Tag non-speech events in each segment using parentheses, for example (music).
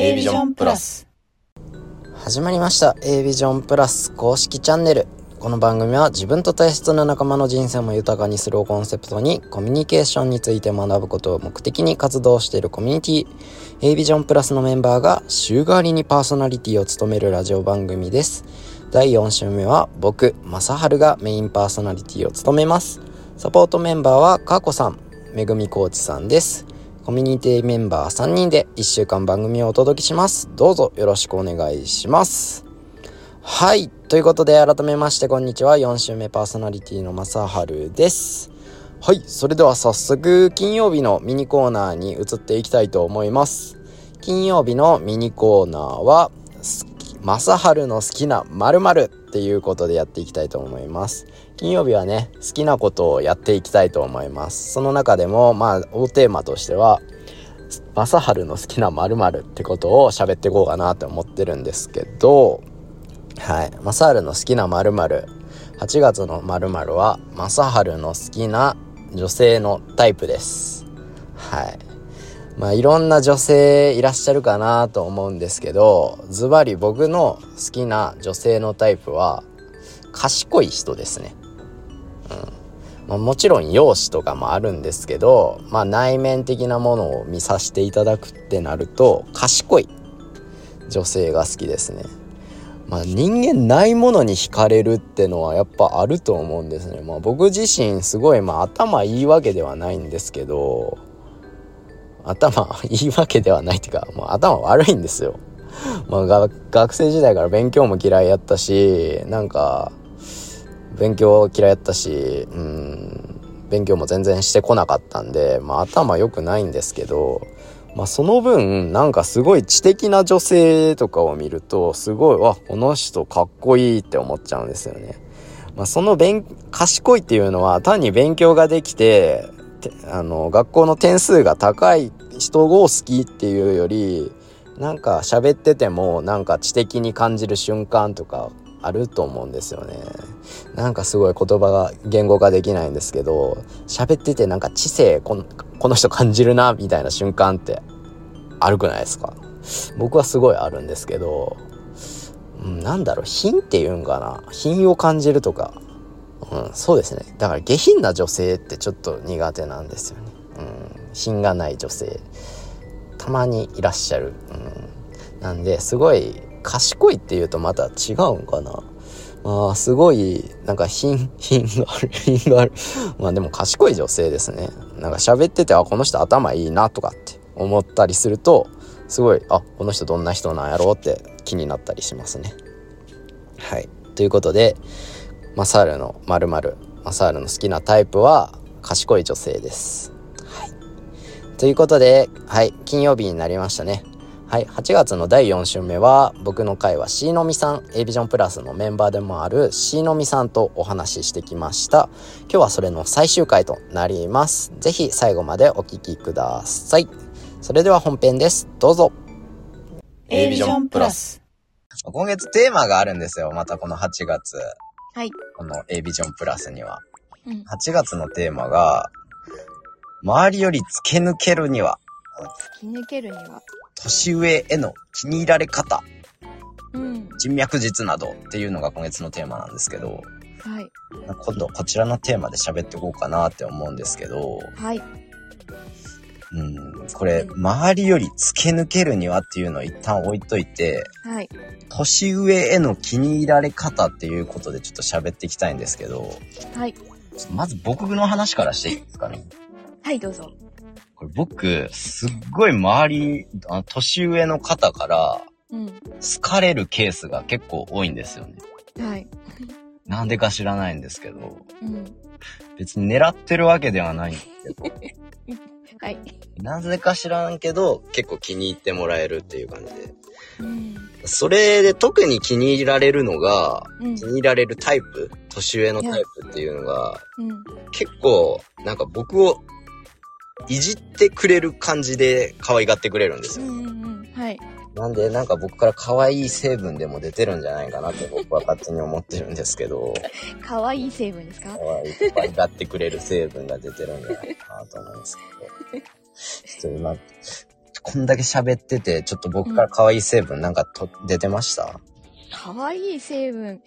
A ビジョンプラス。始まりました。A ビジョンプラス公式チャンネル。この番組は自分と大切な仲間の人生も豊かにするをコンセプトにコミュニケーションについて学ぶことを目的に活動しているコミュニティ。A ビジョンプラスのメンバーが週替わりにパーソナリティを務めるラジオ番組です。第4週目は僕正春がメインパーソナリティを務めます。サポートメンバーはかーこさんめぐみコーチさんです。コミュニティメンバー3人で1週間番組をお届けします。どうぞよろしくお願いします。はい。ということで改めましてこんにちは。4週目パーソナリティの正春です。はい。それでは早速金曜日のミニコーナーに移っていきたいと思います。金曜日のミニコーナーは正春の好きな〇〇。っていうことでやっていきたいと思います。金曜日はね好きなことをやっていきたいと思います。その中でもまあ大テーマとしては正春の好きな〇〇ってことを喋っていこうかなって思ってるんですけどはい。正春の好きな〇〇8月の〇〇は正春の好きな女性のタイプです。はい。まあいろんな女性いらっしゃるかなと思うんですけどズバリ僕の好きな女性のタイプは賢い人ですね。うんまあ、もちろん容姿とかもあるんですけど、まあ、内面的なものを見させていただくってなると賢い女性が好きですね。まあ、人間ないものに惹かれるってのはやっぱあると思うんですね。まあ、僕自身すごいまあ頭いいわけではないんですけど頭いいわけではないっていうか、もう頭悪いんですよ。(laughs) まあ、学生時代から勉強も嫌いやったし、なんか、勉強嫌いやったし、うん、勉強も全然してこなかったんで、まあ頭良くないんですけど、まあその分、なんかすごい知的な女性とかを見ると、すごい、わ、この人かっこいいって思っちゃうんですよね。まあその勉、賢いっていうのは単に勉強ができて、あの、学校の点数が高い人を好きっていうより、なんか喋っててもなんか知的に感じる瞬間とかあると思うんですよね。なんかすごい言葉が言語化できないんですけど、喋っててなんか知性このこの人感じるなみたいな瞬間ってあるくないですか？僕はすごいあるんですけど、うん、なんだろう、品って言うんかな？品を感じるとか、うん、そうですね。だから下品な女性ってちょっと苦手なんですよね。うん、品がない女性。たまにいらっしゃる。うん、なんで、すごい賢いっていうとまた違うんかな。まあ、すごい、なんか品、(laughs) 品がある、(laughs) 品がある。まあでも賢い女性ですね。なんか喋ってて、あ、この人頭いいなとかって思ったりすると、すごい、あ、この人どんな人なんやろうって気になったりしますね。はい。ということで、マサールの〇〇、マサールの好きなタイプは賢い女性です。はい。ということで、はい、金曜日になりましたね。はい、8月の第4週目は僕の会は C のみさん A ビジョンプラスのメンバーでもある C のみさんとお話ししてきました。今日はそれの最終回となります。ぜひ最後までお聞きください。それでは本編です。どうぞ。A ビジョンプラス。今月テーマがあるんですよ。またこの8月はい。この A ビジョンプラスには、うん、8月のテーマが周りより突き抜けるには。突き抜けるには。年上への気に入られ方、うん、人脈術などっていうのが今月のテーマなんですけど、はい。今度こちらのテーマで喋っていこうかなって思うんですけど、はい。うん、これ、周りより突き抜けるにはっていうのを一旦置いといて、はい。年上への気に入られ方っていうことでちょっと喋っていきたいんですけど、はい。まず僕の話からしていいですかね？はい、どうぞ。これ僕、すっごい周り、あ年上の方から、うん。好かれるケースが結構多いんですよね。はい。なんでか知らないんですけど、うん。別に狙ってるわけではないんですけど、(laughs) はい。なぜか知らんけど、結構気に入ってもらえるっていう感じで。うん。それで特に気に入られるのが、うん気に入られるタイプ、年上のタイプっていうのが、うん。結構、なんか僕をいじってくれる感じで可愛がってくれるんですよ。うんうん。はい。なんで、なんか僕から可愛い成分でも出てるんじゃないかなって僕は勝手に思ってるんですけど、(laughs) 可愛い成分ですか？可愛い可愛がってくれる成分が出てるんじゃないかなと思うんですけど。ちょっと今、こんだけ喋ってて、ちょっと僕から可愛い成分なんかと、出てました？かわいい成分。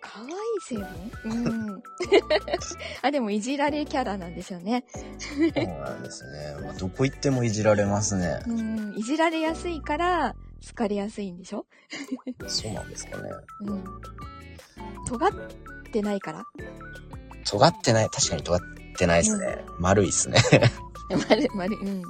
かわいい成分？うん。(laughs) あ、でもいじられキャラなんですよね。そうなんですね。まあ、どこ行ってもいじられますね。うん。いじられやすいから、好かれやすいんでしょ？そうなんですかね。うん。尖ってないから？尖ってない、確かに尖ってないですね。丸いっすね。まる、まる、うん。うん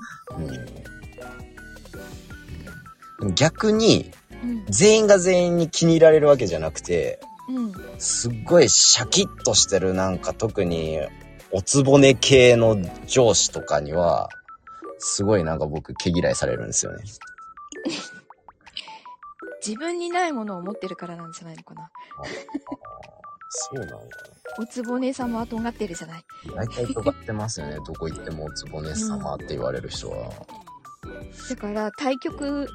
逆に、うん。全員が全員に気に入られるわけじゃなくて、うん。すっごいシャキッとしてるなんか特におつぼね系の上司とかには、すごいなんか僕毛嫌いされるんですよね。(laughs) 自分にないものを持ってるからなんじゃないのかな。そうなんだ。おつぼね様は尖ってるじゃない。大体尖ってますよね。どこ行ってもおつぼね様って言われる人は。だから、対局、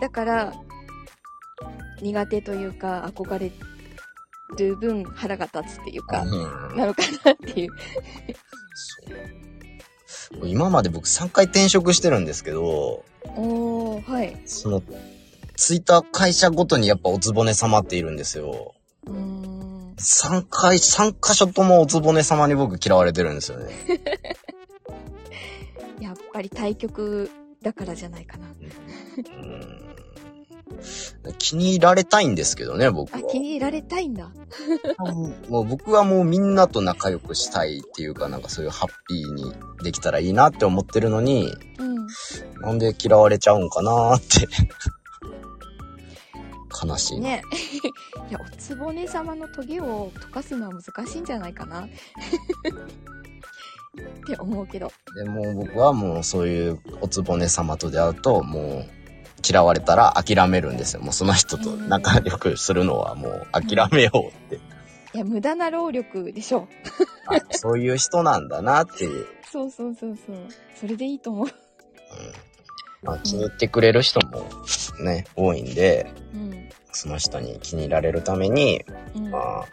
だから、苦手というか、憧れる分腹が立つっていうか、うんなのかなっていう。そう今まで僕3回転職してるんですけど、おー、はい。その、ツイッター会社ごとにやっぱおつぼね様っているんですよ。うーん。3回、3箇所ともおつぼね様に僕嫌われてるんですよね。(laughs) やっぱり対局だからじゃないかな。うん気に入られたいんですけどね、僕あ、は。気に入られたいんだ。(laughs) もう僕はもうみんなと仲良くしたいっていうか、なんかそういうハッピーにできたらいいなって思ってるのに、うん。なんで嫌われちゃうんかなーって。悲しいな。ね。(laughs) いや、おつぼね様のトゲを溶かすのは難しいんじゃないかな。(laughs) って思うけど。でも僕はもうそういうおつぼね様と出会うと、もう嫌われたら諦めるんですよ。もうその人と仲良くするのはもう諦めようって。(laughs) いや、無駄な労力でしょ。あそういう人なんだなっていう。そうそうそうそう。それでいいと思う。うんまあ、気に入ってくれる人もね、多いんで、うん。その人に気に入られるために、うん。まあ、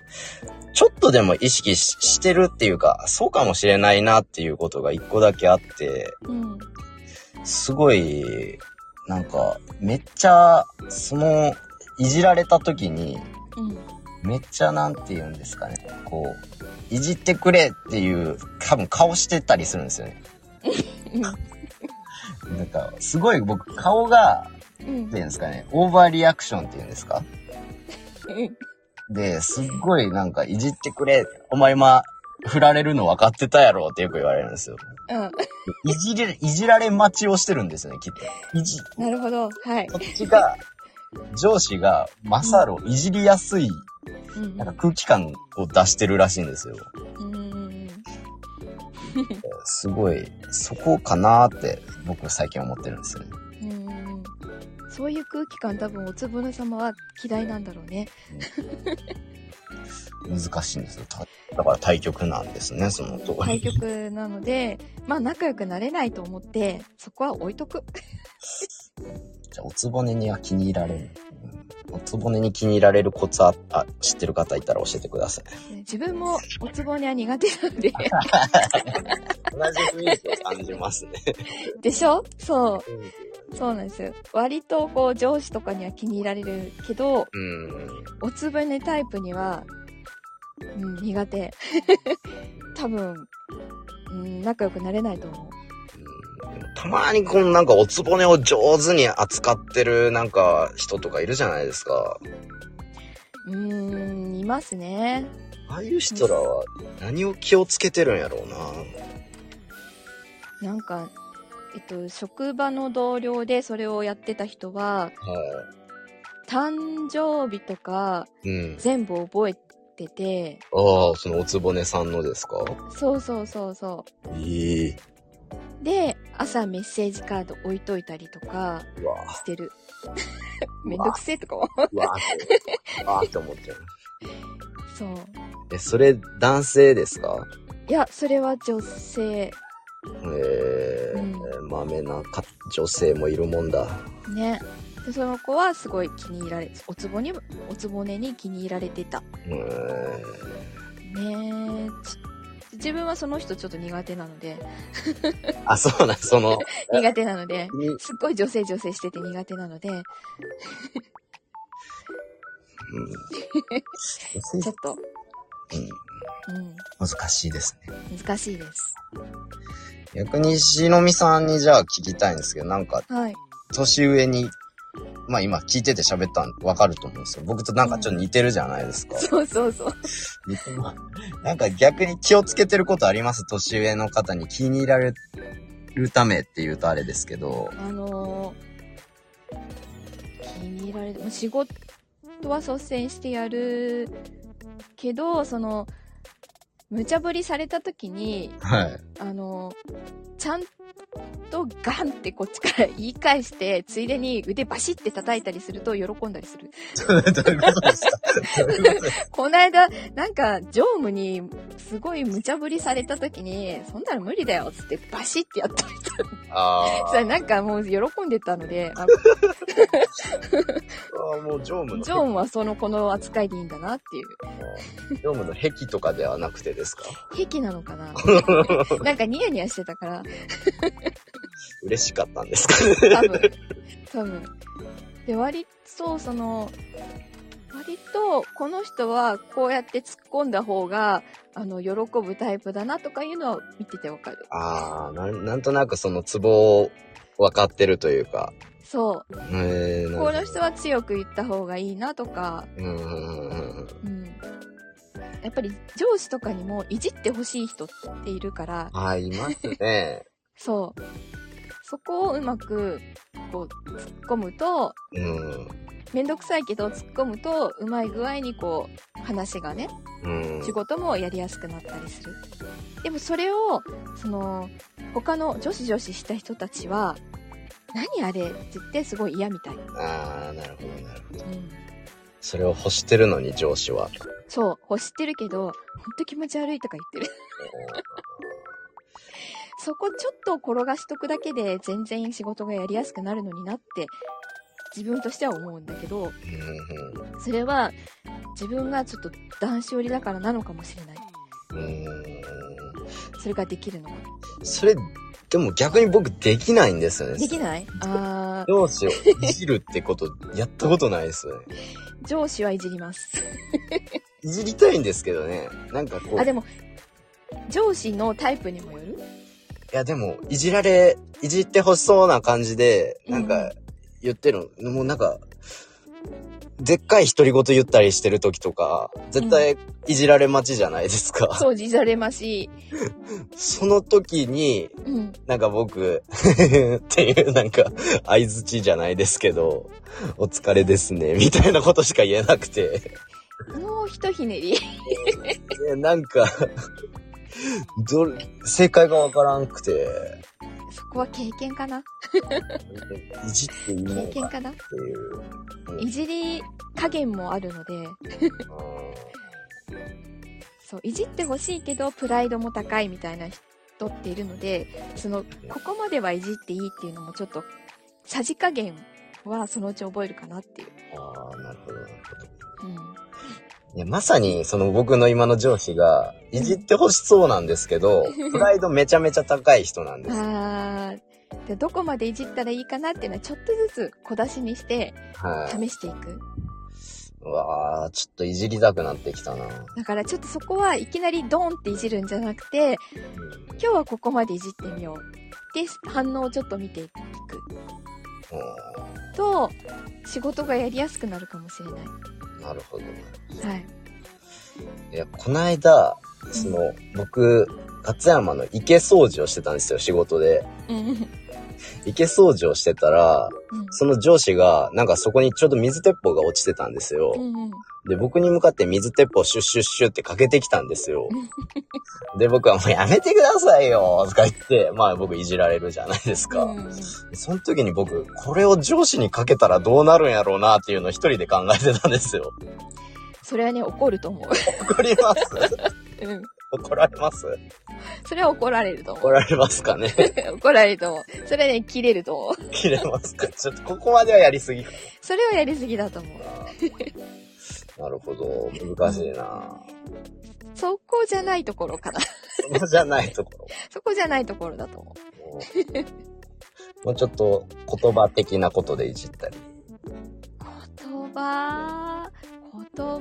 ちょっとでも意識ししてるっていうか、そうかもしれないなっていうことが一個だけあって、うん。すごい、なんか、めっちゃ、その、いじられた時に、うん。めっちゃなんて言うんですかね、こう、いじってくれっていう、多分顔してたりするんですよね。なんか、すごい僕、顔が、うん。っていうんですかね、オーバーリアクションっていうんですか？で、すっごいなんか、いじってくれ、お前今、振られるの分かってたやろってよく言われるんですよ。うん。いじれ、いじられ待ちをしてるんですよね、きっと。いじ、なるほど。はい。こっちが、上司が、マサルをいじりやすい、うん。なんか空気感を出してるらしいんですよ。うん。すごい、そこかなーって、僕最近思ってるんですよね。うん。そういう空気感多分おつぼね様は嫌いなんだろうね。難しいんですよ。ただから対局なんですね、そのとこ対に。局なので、まあ仲良くなれないと思って、そこは置いとく。(laughs) じゃあ、おつぼねには気に入られる。うんおつぼねに気に入られるコツあ、あ知ってる方いたら教えてください。自分もおつぼねは苦手なんで。(laughs) 同じ雰囲気を感じますね。(laughs) でしょ？そう。そうなんですよ。割とこう上司とかには気に入られるけど、うん。おつぼねタイプには、うん、苦手。(laughs) 多分、うん、仲良くなれないと思う。たまにこのなんかおつぼねを上手に扱ってるなんか人とかいるじゃないですか。うーん、いますね。ああいう人らは何を気をつけてるんやろうな。なんか、えっと、職場の同僚でそれをやってた人は、は誕生日とかい。うん。全部覚えてて、ああ、そのおつぼねさんのですか？そうそうそうそええう。で、朝メッセージカード置いといたりとかうわしてる。めんどくせえとかも。うわーって、あーって思っちゃう。そう。え、それ男性ですか？いや、それは女性。ええうまめなか女性もいるもんだ。ね。で、その子はすごい気に入られ、おつぼに、おつぼねに気に入られてた。うーん。ねえ。ち自分はその人ちょっと苦手なので、あ、そうなん、その、(laughs) 苦手なので、にすっごい女性女性してて苦手なので、うん。(laughs) ちょっと、うん。うん、難しいですね。難しいです。逆に、しのみさんにじゃあ聞きたいんですけど、なんか、はい。年上に、まあ今聞いてて喋ったんわかると思うんですよ。僕となんかちょっと似てるじゃないですか。そうそうそう。似てますなんか逆に気をつけてることあります年上の方に気に入られるためって言うとあれですけど。あのー気に入られる。仕事は率先してやるけど、その、無茶ぶりされた時に、はい。あのーちゃんとガンってこっちから言い返して、ついでに腕バシって叩いたりすると喜んだりする。(laughs) (laughs) この間、なんか、常務にすごい無茶ぶりされた時に、そんなの無理だよっつってバシってやったりする。あそれなんかもう喜んでたので、あ (laughs) あ。もう常務の。ジョンはその子の扱いでいいんだなっていう。常務の癖とかではなくてですか？癖なのかななんかニヤニヤしてたから、(laughs) 嬉しかったんですか？ね。多分。多分。で、割と、その、割と、この人はこうやって突っ込んだ方が、あの、喜ぶタイプだなとかいうのは見ててわかる。ああ、なんなんとなくそのツボを分かってるというか。そう。へえー、この人は強く言った方がいいなとか、うんうんうんうん。うん。やっぱり上司とかにもいじってほしい人っているから、ああ、いますね。そう。そこをうまく、こう、突っ込むと、うん。めんどくさいけど突っ込むと、うまい具合にこう、話がね、うん。仕事もやりやすくなったりする。でもそれを、その、他の女子女子した人たちは、何あれって言ってすごい嫌みたい。ああ、なるほど、なるほど。うん。それを欲してるのに上司は。そう、欲してるけど、ほんと気持ち悪いとか言ってる。そこちょっと転がしとくだけで全然仕事がやりやすくなるのになって、自分としては思うんだけど、それは自分がちょっと男子寄りだからなのかもしれない。うんそれができるのが。それ、でも逆に僕できないんですよね。できない？あ上司をいじるってことやったことないですよね。ー、上司はいじります。いじりたいんですけどね。なんかこう。あ、いでも、上司のタイプにもよるやでも、いじられ、いじってほしそうな感じで、なんうんか言ってるの。もうなんか、でっかい独り言言ったりしてる時とか、絶対いじられ待ちじゃないですか。そう、じざれましい。(laughs) その時に、うん。なんか僕、(laughs) っていうなんか、相づちじゃないですけど、お疲れですね、みたいなことしか言えなくて。(laughs) もうひとひねり。でなんか、(laughs) どれ、正解がわからんくて、そこは経験かな？いじっていいの経験かかなっていう。うんいじり加減もあるので、そう、いじってほしいけど、プライドも高いみたいな人っているので、その、ここまではいじっていいっていうのもちょっと、さじ加減はそのうち覚えるかなっていう。ああ、なるほど、なるほど。うん。いや、まさに、その僕の今の上司が、いじってほしそうなんですけど、プライドめちゃめちゃ高い人なんです。(laughs) あーでどこまでいじったらいいかなっていうのはちょっとずつ小出しにしてはい。試していく。うわあ、ちょっといじりたくなってきたな。だからちょっとそこはいきなりドーンっていじるんじゃなくて、今日はここまでいじってみよう。で、反応をちょっと見ていくうと、仕事がやりやすくなるかもしれない。んなるほど。はい。いや、この間、その、僕、勝山の池掃除をしてたんですよ、仕事で。うん。池掃除をしてたら、その上司が、なんかそこにちょうど水鉄砲が落ちてたんですよ。うんうん。で、僕に向かって水鉄砲シュッシュッシュってかけてきたんですよ。で、僕はもうやめてくださいよとか言って、まあ僕いじられるじゃないですか。うんうんその時に僕、これを上司にかけたらどうなるんやろうなっていうのを一人で考えてたんですよ。それはね、怒ると思う。怒りますうん。(laughs) 怒られます？それは怒られると思怒られますかね？う。(laughs) 怒られると思う。それはね、切れると思う。切れますか？ちょっとここまではやりすぎかそれはやりすぎだと思う。な。なるほど。難しいな。そこじゃないところかな。そこじゃないところ。(laughs) そこじゃないところだと思もうもうちょっと言葉的なことでいじったり。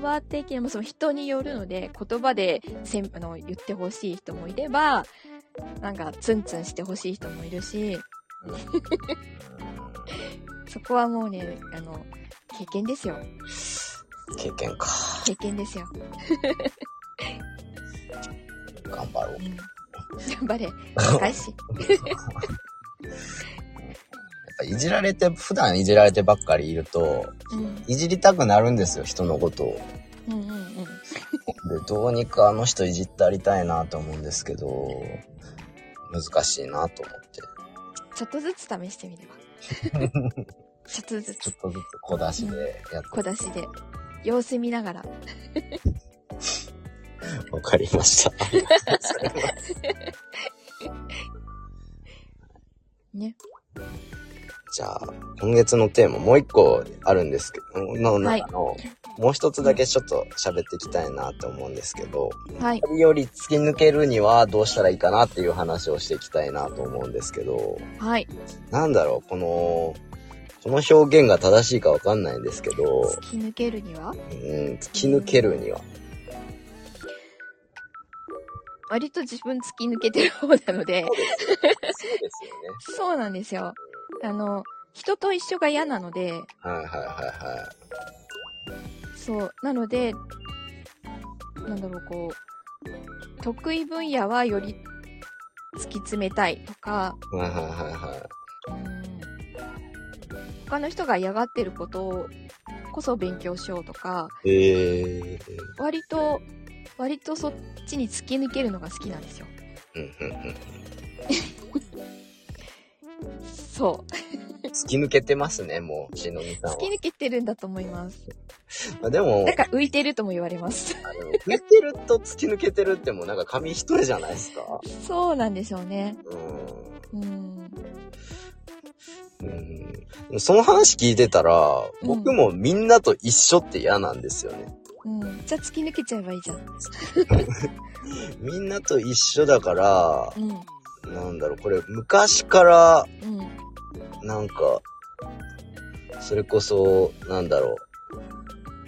葉的にもその人によるので、言葉でせんあの言ってほしい人もいれば、なんかツンツンしてほしい人もいるし、そこはもうね、あの、経験ですよ。経験か。経験ですよ。頑張ろうう。ん。頑張れ。(laughs) 若いし。(laughs) (laughs) いじられて、普段いじられてばっかりいると、うん。いじりたくなるんですよ、人のことを。うんうんうん。で、どうにかあの人いじってありたいなと思うんですけど、難しいなと思って。ちょっとずつ試してみれば。(laughs) ちょっとずつちょっとずつ小出しでやって、小出しで。様子見ながら。(laughs) わかりました。(laughs) ね。じゃあ、今月のテーマもう一個あるんですけど、の中の、もう一つだけちょっと喋っていきたいなと思うんですけど、はい。より突き抜けるにはどうしたらいいかなっていう話をしていきたいなと思うんですけど、はい。なんだろう、この、この表現が正しいかわかんないんですけど、突き抜けるには？うん、突き抜けるには。割と自分突き抜けてる方なので、そうですよね。そう (laughs) なんですよ。あの、人と一緒が嫌なので、はいはいはいはそう。なので、なんだろう、こう、得意分野はより突き詰めたいとか、はいはいはいうん他の人が嫌がってることこそ勉強しようとか、えー。割と、割とそっちに突き抜けるのが好きなんですよ。そう。突き抜けてますね、もう、しのみさんは突き。抜けてるんだと思います。まあでもなん、か浮いてるとも言われます。浮いてると突き抜けてるってもうなんか紙一重じゃないですか。そうなんでしょうね。うん。うん。うん。その話聞いてたら、うん僕もみんなと一緒って嫌なんですよね。うん。じゃあ突き抜けちゃえばいいじゃん。(laughs) みんなと一緒だから、うん。なんだろう、これ昔から、うん。なんか、それこそ、なんだろう。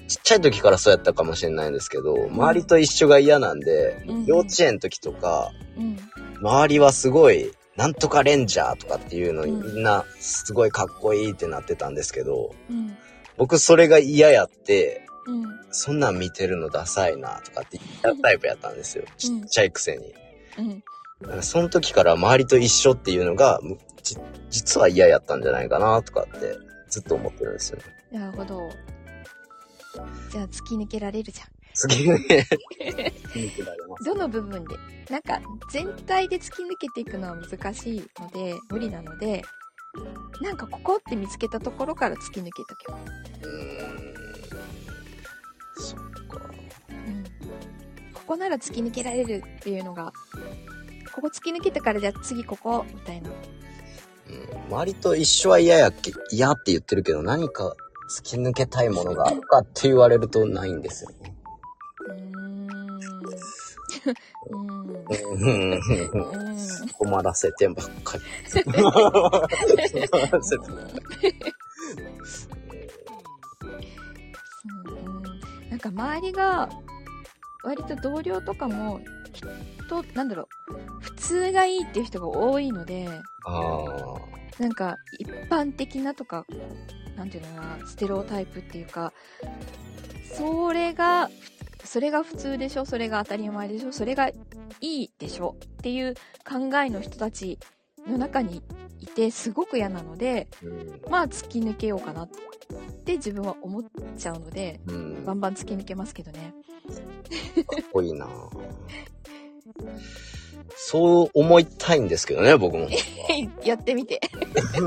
ちっちゃい時からそうやったかもしれないんですけど、周りと一緒が嫌なんで、うん幼稚園の時とか、うん。周りはすごい、なんとかレンジャーとかっていうのにうんみんなすごいかっこいいってなってたんですけど、うん。僕それが嫌やって、うん。そんなん見てるのダサいなとかって言ったタイプやったんですよ。ちっちゃいくせに。うん。その時から周りと一緒っていうのが、むじ実は嫌やったんじゃないかなとかってずっと思ってるんですよね。なるほど。じゃあ突き抜けられるじゃん。次ね。抜けられます。どの部分でなんか全体で突き抜けていくのは難しいので無理なのでなんかここって見つけたところから突き抜けとけば、うーん。そっか。うん、ここなら突き抜けられるっていうのがここ突き抜けたからじゃあ次ここみたいなうん、周りと一緒は嫌やっけ、嫌って言ってるけど何か突き抜けたいものがあるかって言われるとないんですよ。ね。うーん。困らせてばっかり。困らせてばっかりなん。か周りが割と同僚とかも人なんだろう普通がいいっていう人が多いのであなんか一般的なとかなんていうのかなステレオタイプっていうかそれがそれが普通でしょそれが当たり前でしょそれがいいでしょっていう考えの人たちの中にいてすごく嫌なのでまあ突き抜けようかなって自分は思っちゃうのでバンバン突き抜けますけどね。こいいなそう思いたいんですけどね、僕も。(laughs) やってみて。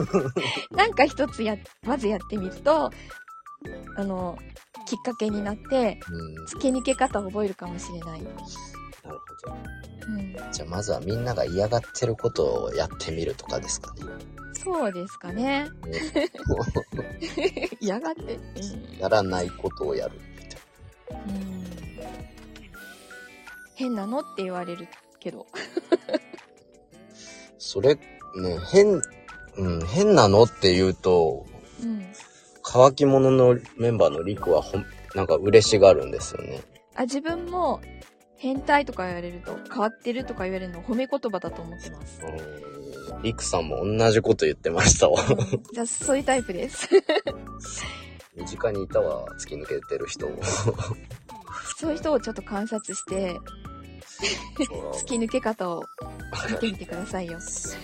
(laughs) なんか一つやまずやってみるとあのきっかけになってうん。突き抜け方を覚えるかもしれない、なるほど。うん、じゃあまずはみんなが嫌がってることをやってみるとかですかね。そうですかね。(laughs) 嫌がって、やらないことをやるみたいうんうん、変なのって言われるけど。それ、ね、変、うん、変なのって言うと、うん。乾き物のメンバーのリクはほん、なんか嬉しがるんですよね。あ、自分も、変態とか言われると、変わってるとか言われるの褒め言葉だと思ってます。うん。リクさんも同じこと言ってましたわ。(laughs) じゃあ、そういうタイプです。(laughs) 身近にいたわ、突き抜けてる人も。そういう人をちょっと観察して、突き抜け方を見てみてくださいよ。突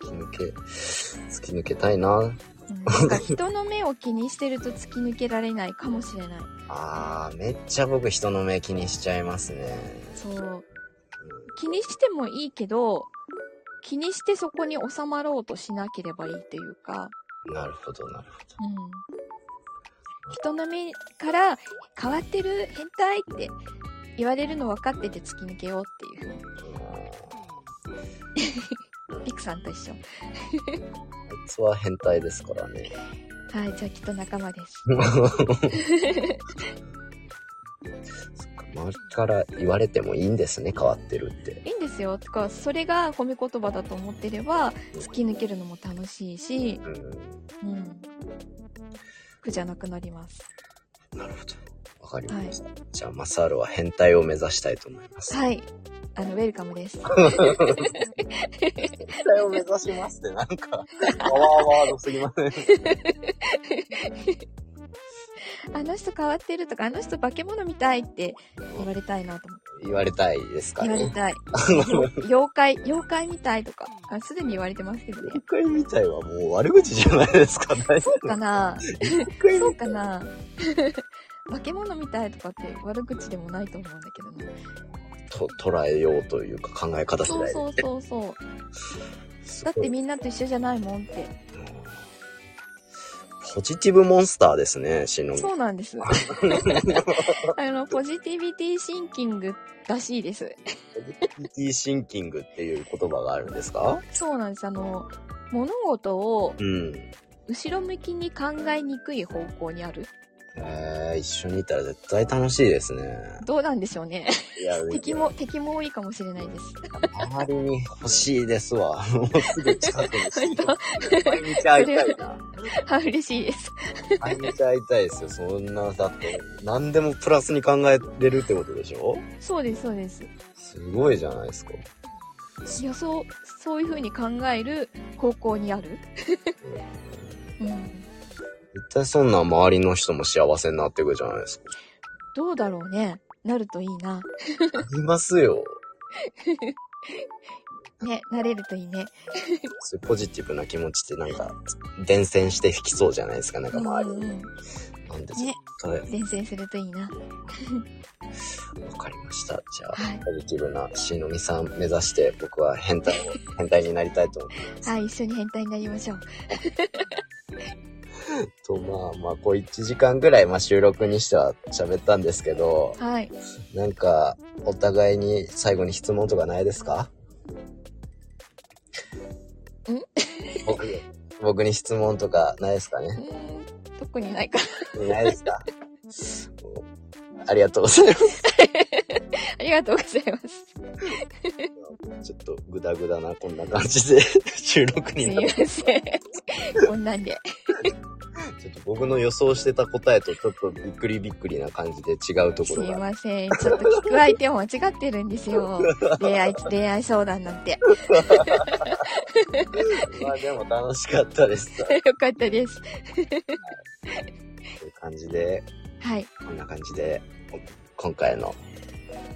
き抜け、突き抜けたいな。うんなんか人の目を気にしてると突き抜けられないかもしれない。あー、めっちゃ僕人の目気にしちゃいますね。そう。気にしてもいいけど、気にしてそこに収まろうとしなければいいというか、なるほど、なるうん。人の目から変わってる変態って言われるの分かってて突き抜けようっていう。ピクさんと一緒。あいつは変態ですからね。はい、じゃあきっと仲間です。(laughs) 周りから言われてもいいんですね、変わってるって。いいんですよ。とか、それが褒め言葉だと思ってれば、突き抜けるのも楽しいし、うん。うん。苦じゃなくなります。なるほど。わかりました。じゃあ、マサールは変態を目指したいと思います。はい。あの、ウェルカムです。変態を目指しますって、なんか、パワーワードすぎません。あの人変わってるとか、あの人化け物みたいって言われたいなと思って。言われたいですかね。言われたい。よ妖怪、妖怪みたいとか、あすでに言われてますけどね。妖怪みたいはもう悪口じゃないですか、大丈そうかな妖怪そうかな化け物みたいとかって悪口でもないと思うんだけどね。と捉えようというか考え方次第で。そうそうそうそう。だってみんなと一緒じゃないもんって。ポジティブモンスターですね、しのぎ。そうなんです。(laughs) あの、ポジティビティシンキングらしいです。ポジティビティシンキングっていう言葉があるんですか？そうなんです。あの、物事をうん。後ろ向きに考えにくい方向にある。えー、一緒にいたら絶対楽しいですね。どうなんでしょうね。いや、敵も、敵も多いかもしれないです。周りに欲しいですわ。もうすぐ近くに本当毎日会いたいな。(laughs) あ、嬉しいです。毎日会いたいですよ。そんな、だって、何でもプラスに考えれるってことでしょ？そうです、そうです。すごいじゃないですか。いや、そう、そういう風に考える方向にある。うん。絶対そんな周りの人も幸せになっていくじゃないですか。どうだろうね。なるといいな。ありますよ。(laughs) ね、なれるといいね。そういうポジティブな気持ちってなんか、伝染して引きそうじゃないですか、なんか周りに。うんうんなんで、ね伝染するといいな。わかりました。じゃあ、はいポジティブなしのみさん目指して、僕は変態を、変態になりたいと思います。(laughs) はい、一緒に変態になりましょう。と、まあまあ、こう1時間ぐらい、まあ収録にしては喋ったんですけど、はい。なんか、お互いに最後に質問とかないですか？ん？僕、僕に質問とかないですかね？特にないか。ないですか？(laughs) ありがとうございます。(laughs) (laughs) ありがとうございます。ちょっとグダグダなこんな感じで (laughs) 収録になって、ません。こんなんで。ちょっと僕の予想してた答えとちょっとびっくりびっくりな感じで違うところが。ません。ちょっと聞く相手も間違ってるんですよ。(laughs) 恋愛、恋愛相談なんて。よまあでも楽しかったです。といかったです。う感じで、はい。こんな感じで、今回の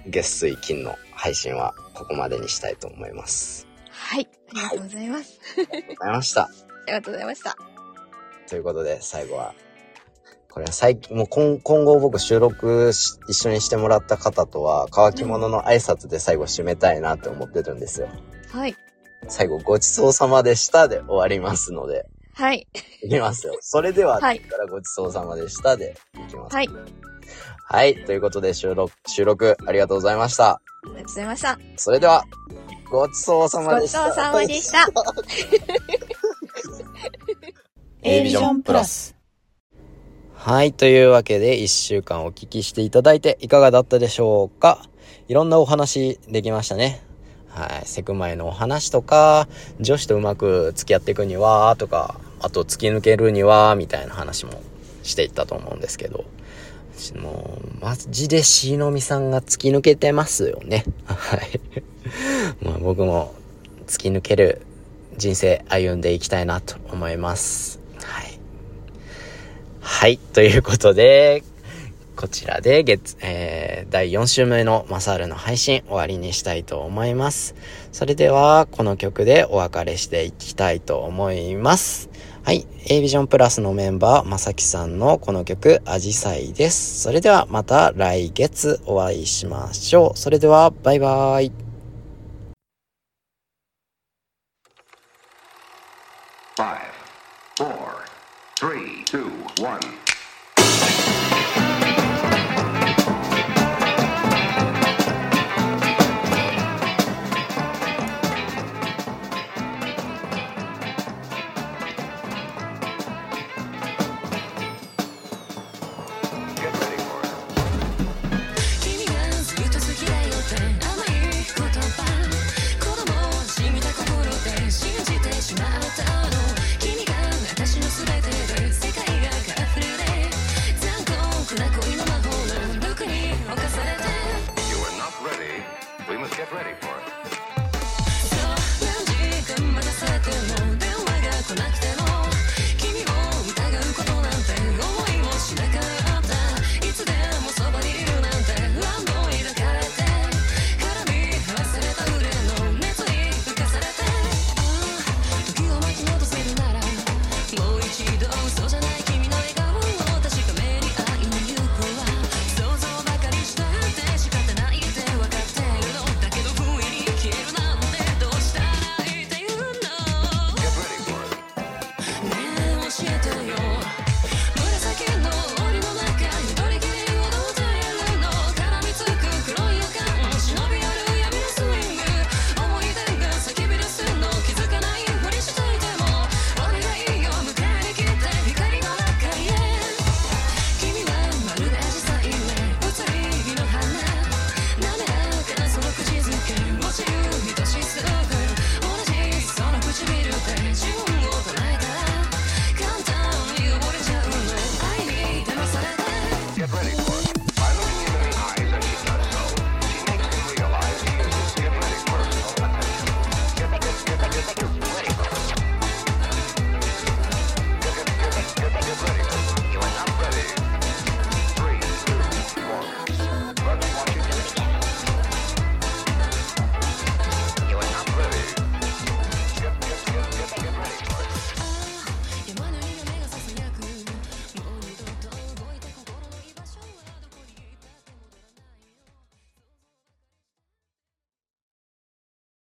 月水金の配信はここまでにしたいと思います。はい。ありがとうございます。ありがとうございました。ありがとうございました。ということで、最後は、これは最近、もう今今後僕収録し一緒にしてもらった方とは、乾き物の挨拶で最後締めたいなって思ってるんですよ。はい。最後、ごちそうさまでしたで終わりますので、はい。いきますよ。それでは、はいからごちそうさまでしたでいきます。はい。はい。ということで収録、収録ありがとうございました。ありがとうございました。それでは、ごちそうさまごちでした。そうさまでした。A ビジョンプラス。はい。というわけで、一週間お聞きしていただいていかがだったでしょうか？いろんなお話できましたね。はい。セクマイのお話とか、女子とうまく付き合っていくには、とか、あと突き抜けるには、みたいな話もしていったと思うんですけど。もう、マジでしのみさんが突き抜けてますよね。はい。(laughs) まあ僕も突き抜ける人生歩んでいきたいなと思います。はい。はい。ということで、こちらで月、えー、第4週目のマサールの配信終わりにしたいと思います。それでは、この曲でお別れしていきたいと思います。はい。A ビジョンプラスのメンバー、まさきさんのこの曲、アジサイです。それではまた来月お会いしましょう。それでは、バイバイ。5, 4, 3, 2, 1